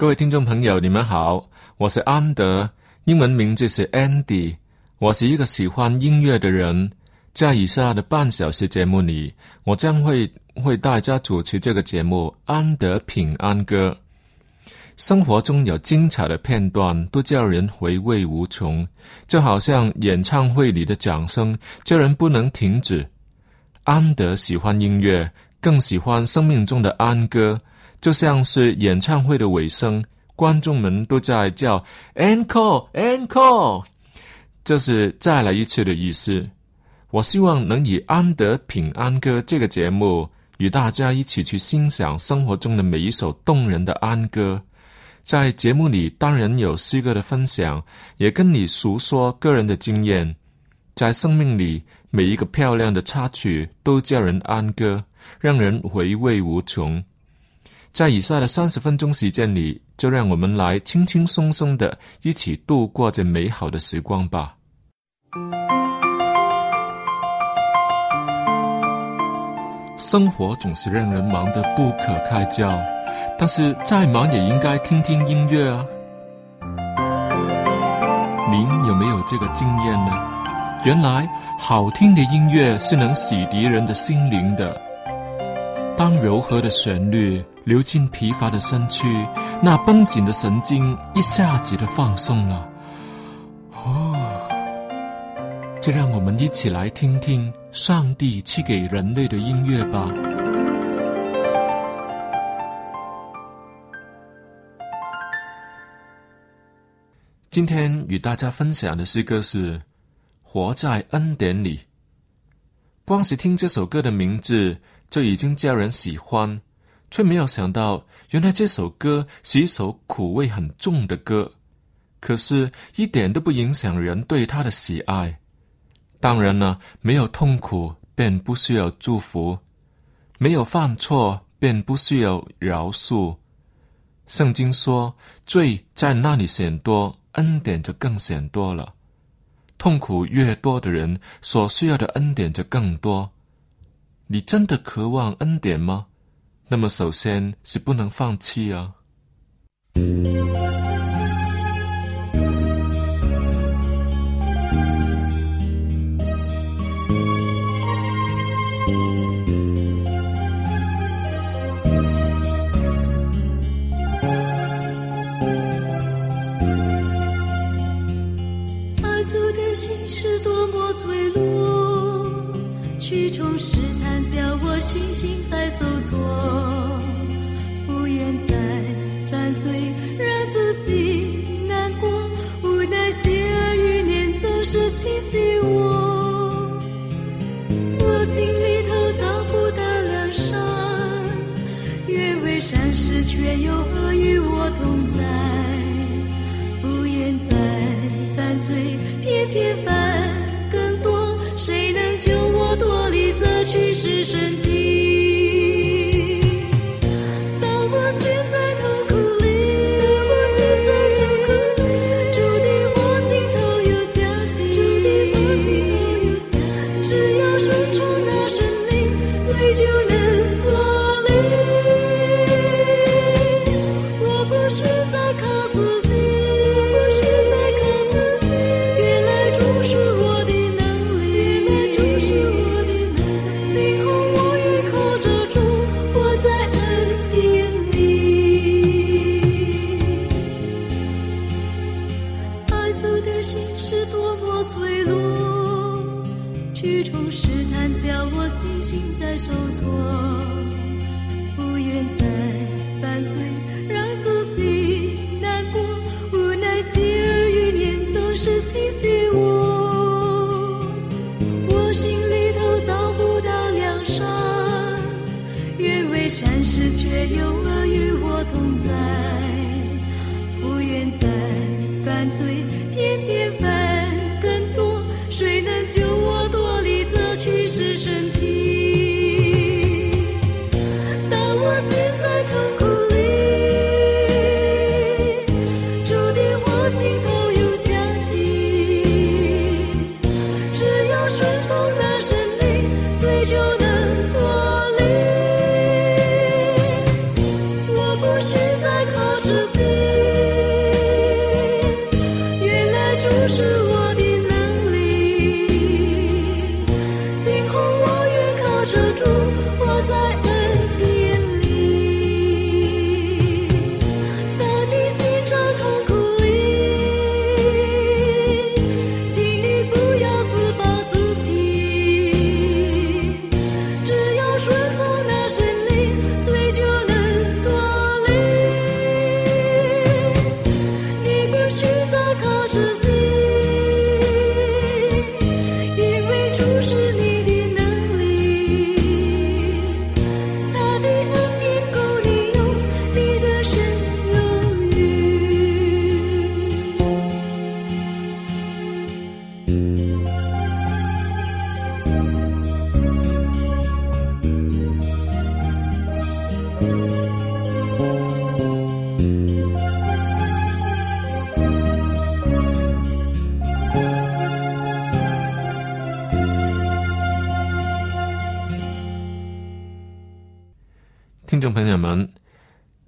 各位听众朋友，你们好，我是安德，英文名字是 Andy。我是一个喜欢音乐的人，在以下的半小时节目里，我将会为大家主持这个节目《安德平安歌》。生活中有精彩的片段，都叫人回味无穷，就好像演唱会里的掌声，叫人不能停止。安德喜欢音乐，更喜欢生命中的安歌。就像是演唱会的尾声，观众们都在叫 “encore encore”，这是再来一次的意思。我希望能以《安德平安歌》这个节目，与大家一起去欣赏生活中的每一首动人的安歌。在节目里，当然有诗歌的分享，也跟你诉说个人的经验。在生命里，每一个漂亮的插曲都叫人安歌，让人回味无穷。在以下的三十分钟时间里，就让我们来轻轻松松的一起度过这美好的时光吧。生活总是让人忙得不可开交，但是再忙也应该听听音乐啊。您有没有这个经验呢？原来好听的音乐是能洗涤人的心灵的。当柔和的旋律。流进疲乏的身躯，那绷紧的神经一下子的放松了。哦，就让我们一起来听听上帝赐给人类的音乐吧。今天与大家分享的诗歌是《活在恩典里》。光是听这首歌的名字，就已经叫人喜欢。却没有想到，原来这首歌是一首苦味很重的歌，可是，一点都不影响人对他的喜爱。当然了，没有痛苦便不需要祝福，没有犯错便不需要饶恕。圣经说，罪在那里显多，恩典就更显多了。痛苦越多的人，所需要的恩典就更多。你真的渴望恩典吗？那么，首先是不能放弃啊。爱主的心是多么脆弱，去从试星星在受挫，不愿再犯罪，让自己有恶与我同在。不愿再犯罪，偏偏犯更多。谁能救我脱离这去世身体？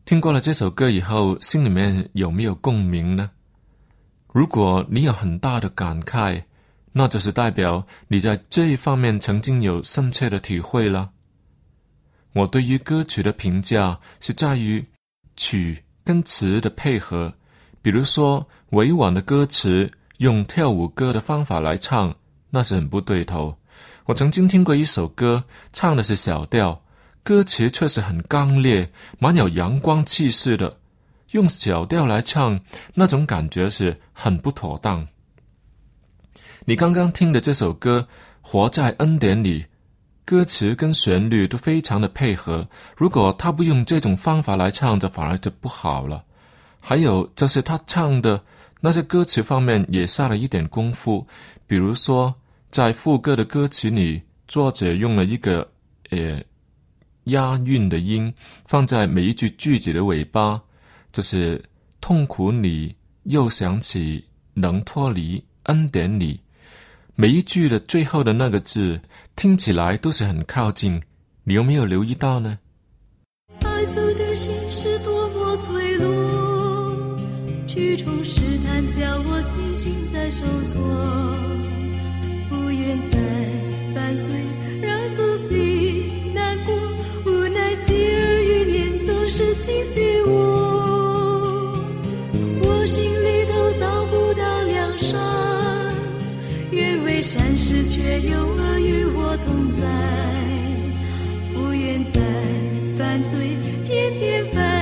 听过了这首歌以后，心里面有没有共鸣呢？如果你有很大的感慨，那就是代表你在这一方面曾经有深切的体会了。我对于歌曲的评价是在于曲跟词的配合，比如说委婉的歌词用跳舞歌的方法来唱，那是很不对头。我曾经听过一首歌，唱的是小调，歌词确实很刚烈，蛮有阳光气势的。用小调来唱，那种感觉是很不妥当。你刚刚听的这首歌《活在恩典里》，歌词跟旋律都非常的配合。如果他不用这种方法来唱，这反而就不好了。还有就是他唱的那些歌词方面也下了一点功夫，比如说在副歌的歌词里，作者用了一个呃押韵的音放在每一句句子的尾巴，就是痛苦里又想起能脱离恩典里。每一句的最后的那个字听起来都是很靠近，你有没有留意到呢？爱走的心是多么脆弱，去从试探叫我信心在受挫，不愿再犯罪，让自己是侵袭我，我心里头找不到良善，愿为善事却有恶与我同在。不愿再犯罪，偏偏犯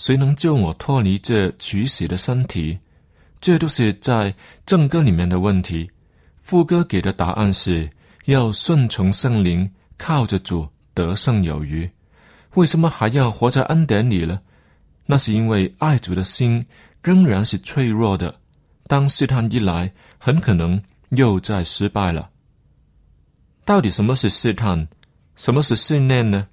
谁能救我脱离这取死的身体？这都是在正歌里面的问题。副歌给的答案是要顺从圣灵，靠着主得胜有余。为什么还要活在恩典里呢？那是因为爱主的心仍然是脆弱的。当试探一来，很可能又再失败了。到底什么是试探？什么是训练呢？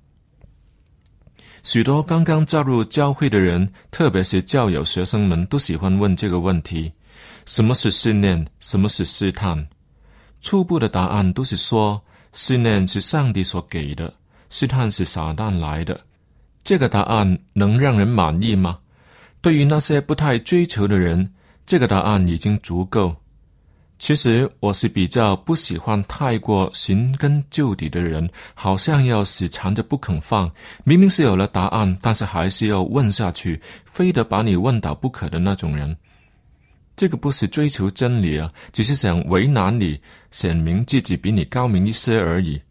许多刚刚加入教会的人，特别是教友学生们，都喜欢问这个问题：什么是信念？什么是试探？初步的答案都是说，信念是上帝所给的，试探是撒旦来的。这个答案能让人满意吗？对于那些不太追求的人，这个答案已经足够。其实我是比较不喜欢太过寻根究底的人，好像要死缠着不肯放。明明是有了答案，但是还是要问下去，非得把你问倒不可的那种人。这个不是追求真理啊，只是想为难你，显明自己比你高明一些而已。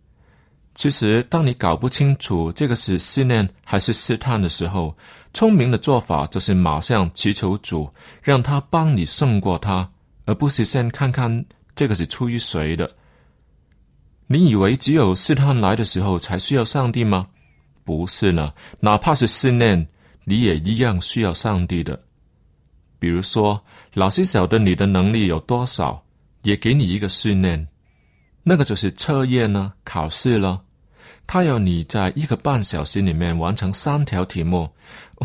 其实，当你搞不清楚这个是试炼还是试探的时候，聪明的做法就是马上祈求主，让他帮你胜过他，而不是先看看这个是出于谁的。你以为只有试探来的时候才需要上帝吗？不是了，哪怕是训练，你也一样需要上帝的。比如说，老师晓得你的能力有多少，也给你一个训练，那个就是测验呢，考试了。他要你在一个半小时里面完成三条题目，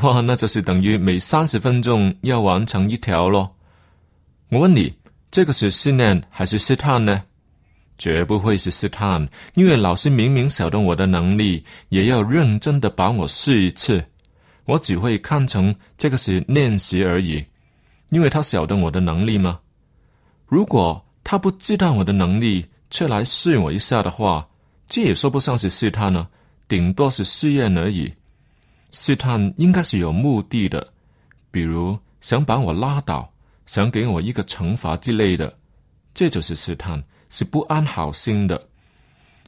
哇，那就是等于每三十分钟要完成一条咯。我问你，这个是训练还是试探呢？绝不会是试探，因为老师明明晓得我的能力，也要认真的把我试一次。我只会看成这个是练习而已。因为他晓得我的能力吗？如果他不知道我的能力，却来试我一下的话，这也说不上是试探呢，顶多是试验而已。试探应该是有目的的，比如想把我拉倒，想给我一个惩罚之类的，这就是试探，是不安好心的。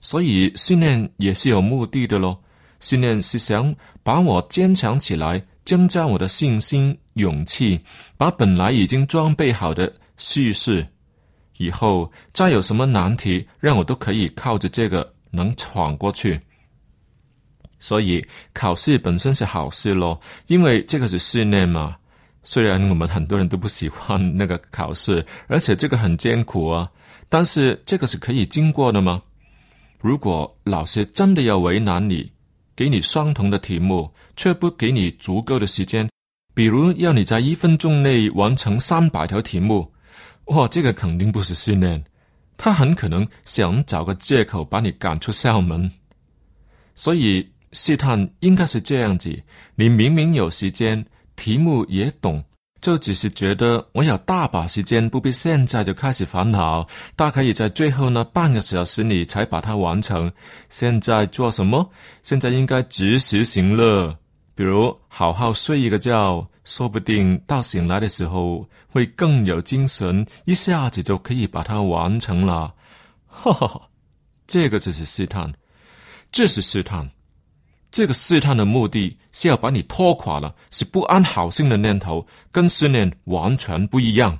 所以训练也是有目的的喽，训练是想把我坚强起来。增加我的信心、勇气，把本来已经装备好的叙事，以后再有什么难题，让我都可以靠着这个能闯过去。所以考试本身是好事咯，因为这个是训练嘛。虽然我们很多人都不喜欢那个考试，而且这个很艰苦啊，但是这个是可以经过的吗？如果老师真的要为难你，给你相同的题目，却不给你足够的时间，比如要你在一分钟内完成三百条题目，哇，这个肯定不是训练，他很可能想找个借口把你赶出校门。所以试探应该是这样子：你明明有时间，题目也懂。就只是觉得我有大把时间，不必现在就开始烦恼，大可以在最后那半个小时里才把它完成。现在做什么？现在应该及时行乐，比如好好睡一个觉，说不定到醒来的时候会更有精神，一下子就可以把它完成了。哈哈，这个就是试探，这是试探。这个试探的目的是要把你拖垮了，是不安好心的念头，跟思念完全不一样。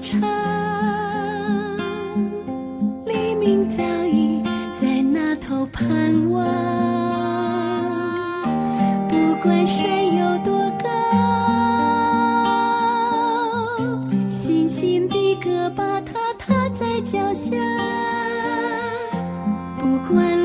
唱，黎明早已在那头盼望。不管山有多高，星星的歌，把它踏在脚下。不管。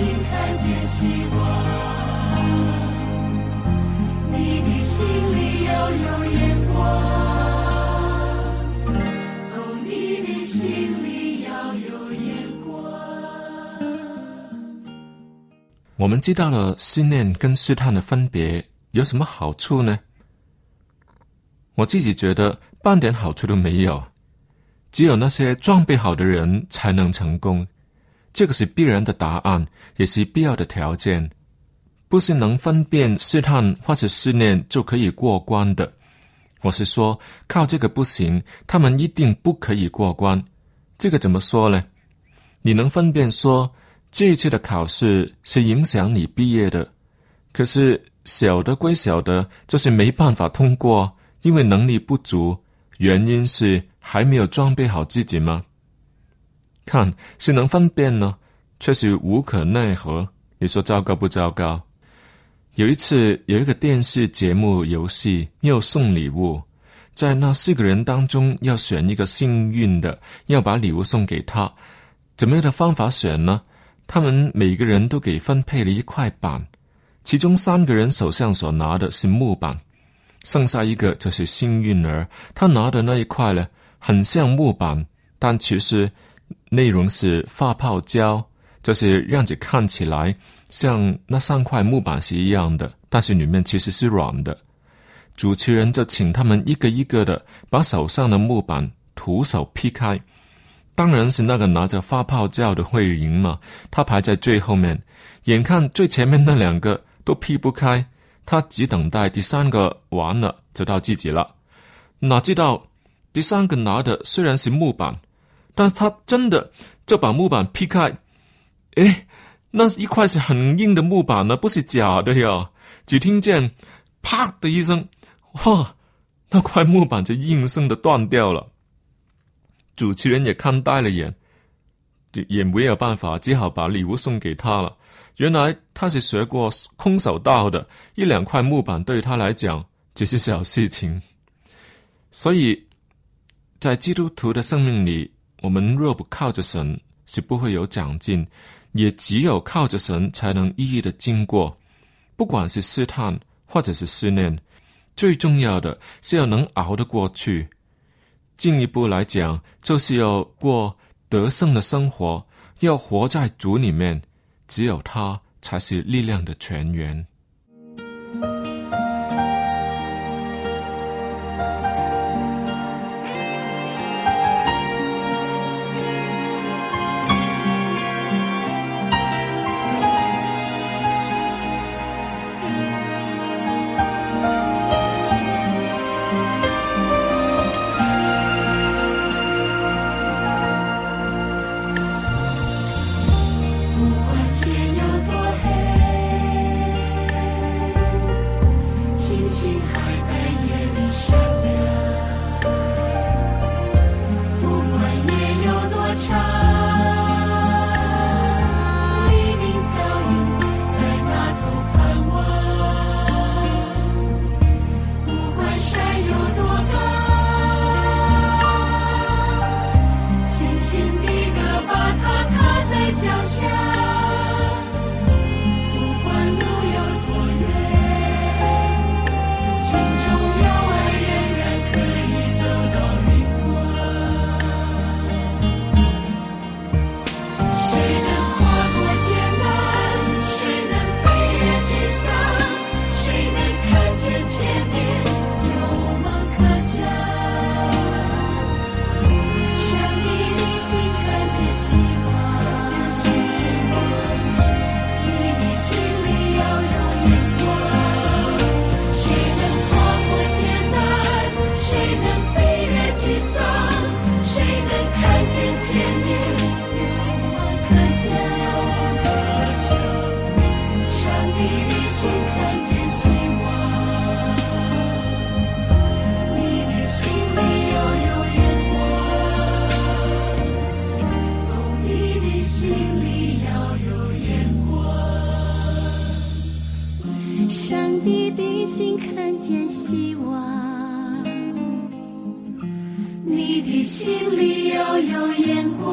心看见希望，你的心里要有眼光。哦，你的心里要有眼光。我们知道了试炼跟试探的分别有什么好处呢？我自己觉得半点好处都没有，只有那些装备好的人才能成功，这个是必然的答案，也是必要的条件，不是能分辨试探或者试炼就可以过关的。我是说，靠这个不行，他们一定不可以过关。这个怎么说呢？你能分辨说这一次的考试是影响你毕业的，可是小的归小的，就是没办法通过，因为能力不足，原因是还没有装备好自己吗？看是能分辨呢，却是无可奈何。你说糟糕不糟糕？有一次有一个电视节目游戏要送礼物，在那四个人当中要选一个幸运的，要把礼物送给他。怎么样的方法选呢？他们每个人都给分配了一块板，其中三个人手上所拿的是木板，剩下一个就是幸运儿，他拿的那一块呢，很像木板，但其实内容是发泡胶，就是让你看起来像那三块木板是一样的，但是里面其实是软的。主持人就请他们一个一个的把手上的木板徒手劈开。当然是那个拿着发泡胶的会赢嘛，他排在最后面，眼看最前面那两个都劈不开，他只等待第三个完了就到自己了。哪知道第三个拿的虽然是木板，但是他真的就把木板劈开，诶，那一块是很硬的木板呢，不是假的呀！只听见啪的一声，哇，那块木板就应声的断掉了。主持人也看呆了眼，也没有办法，只好把礼物送给他了。原来他是学过空手道的，一两块木板对他来讲只是小事情。所以在基督徒的生命里，我们若不靠着神，是不会有长进；也只有靠着神，才能一一的经过。不管是试探或者是试炼，最重要的是要能熬得过去。进一步来讲，就是要过得胜的生活，要活在主里面，只有他才是力量的泉源。心看见希望。你的心里要有眼光。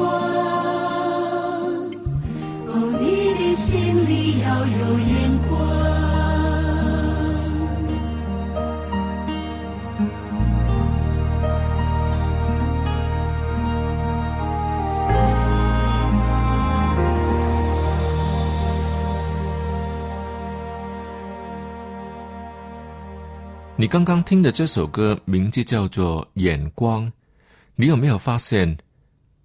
哦你的心里要有眼光。你刚刚听的这首歌名字叫做《眼光》，你有没有发现，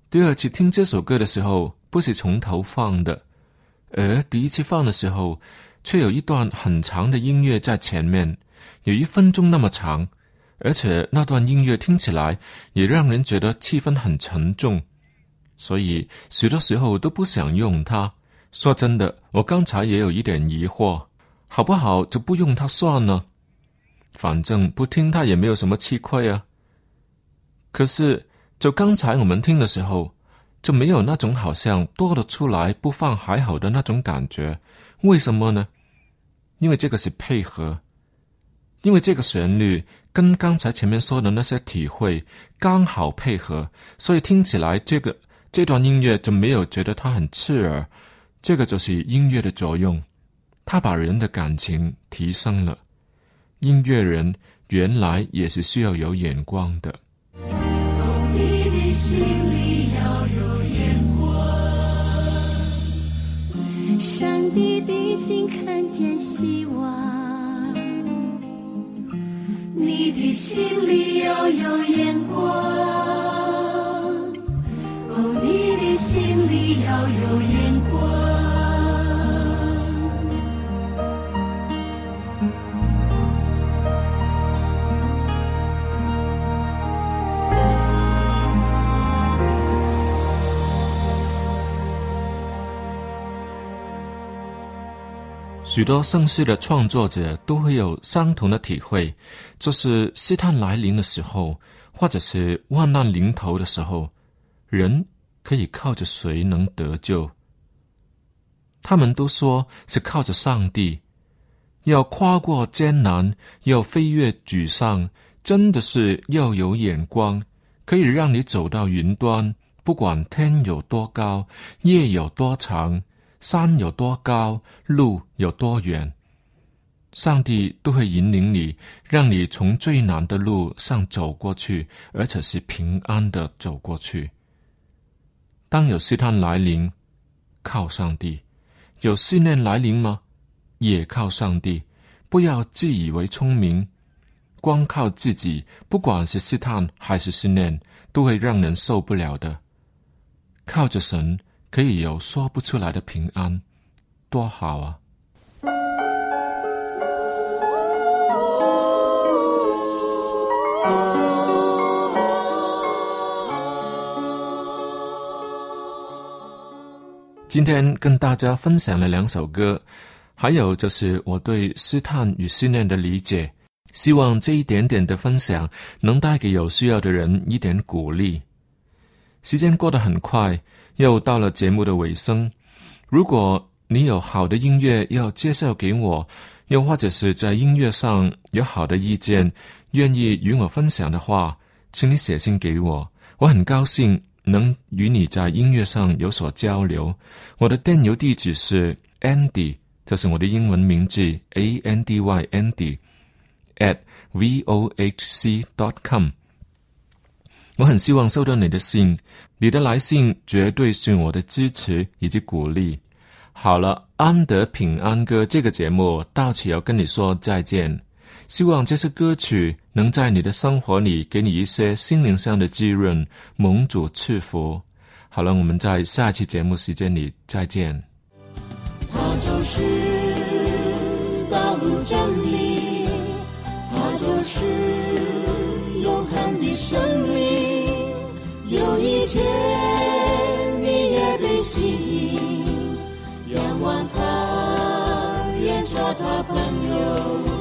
第二次听这首歌的时候不是从头放的，而第一次放的时候却有一段很长的音乐在前面，有一分钟那么长，而且那段音乐听起来也让人觉得气氛很沉重，所以许多时候都不想用它。说真的，我刚才也有一点疑惑，好不好就不用它算了。反正不听他也没有什么吃亏啊。可是，就刚才我们听的时候，就没有那种好像多了出来不放还好的那种感觉。为什么呢？因为这个是配合，因为这个旋律跟刚才前面说的那些体会刚好配合，所以听起来这个这段音乐就没有觉得它很刺耳。这个就是音乐的作用，它把人的感情提升了。音乐人原来也是需要有眼光的。哦，你的心里要有眼光，上帝的心看见希望。你的心里要有眼光，哦，你的心里要有眼光。许多盛世的创作者都会有相同的体会，就是试探来临的时候，或者是万难临头的时候，人可以靠着谁能得救？他们都说是靠着上帝。要跨过艰难，要飞越沮丧，真的是要有眼光，可以让你走到云端，不管天有多高，夜有多长。山有多高，路有多远，上帝都会引领你，让你从最难的路上走过去，而且是平安的走过去。当有试探来临，靠上帝；有试炼来临吗？也靠上帝。不要自以为聪明，光靠自己，不管是试探还是试炼，都会让人受不了的。靠着神。可以有说不出来的平安，多好啊！今天跟大家分享了两首歌，还有就是我对试探与训练的理解，希望这一点点的分享能带给有需要的人一点鼓励。时间过得很快。又到了节目的尾声，如果你有好的音乐要介绍给我，又或者是在音乐上有好的意见，愿意与我分享的话，请你写信给我，我很高兴能与你在音乐上有所交流。我的电邮地址是 Andy，这是我的英文名字 A N D Y Andy at v o h c dot com。我很希望收到你的信，你的来信绝对是我的支持以及鼓励。好了，安德平安歌这个节目到此要跟你说再见。希望这些歌曲能在你的生活里给你一些心灵上的滋润，蒙主赐福。好了，我们在下期节目时间里再见。他就是道路真理，他就是永恒的生命。有一天，你也被吸引，仰望他，愿做他朋友。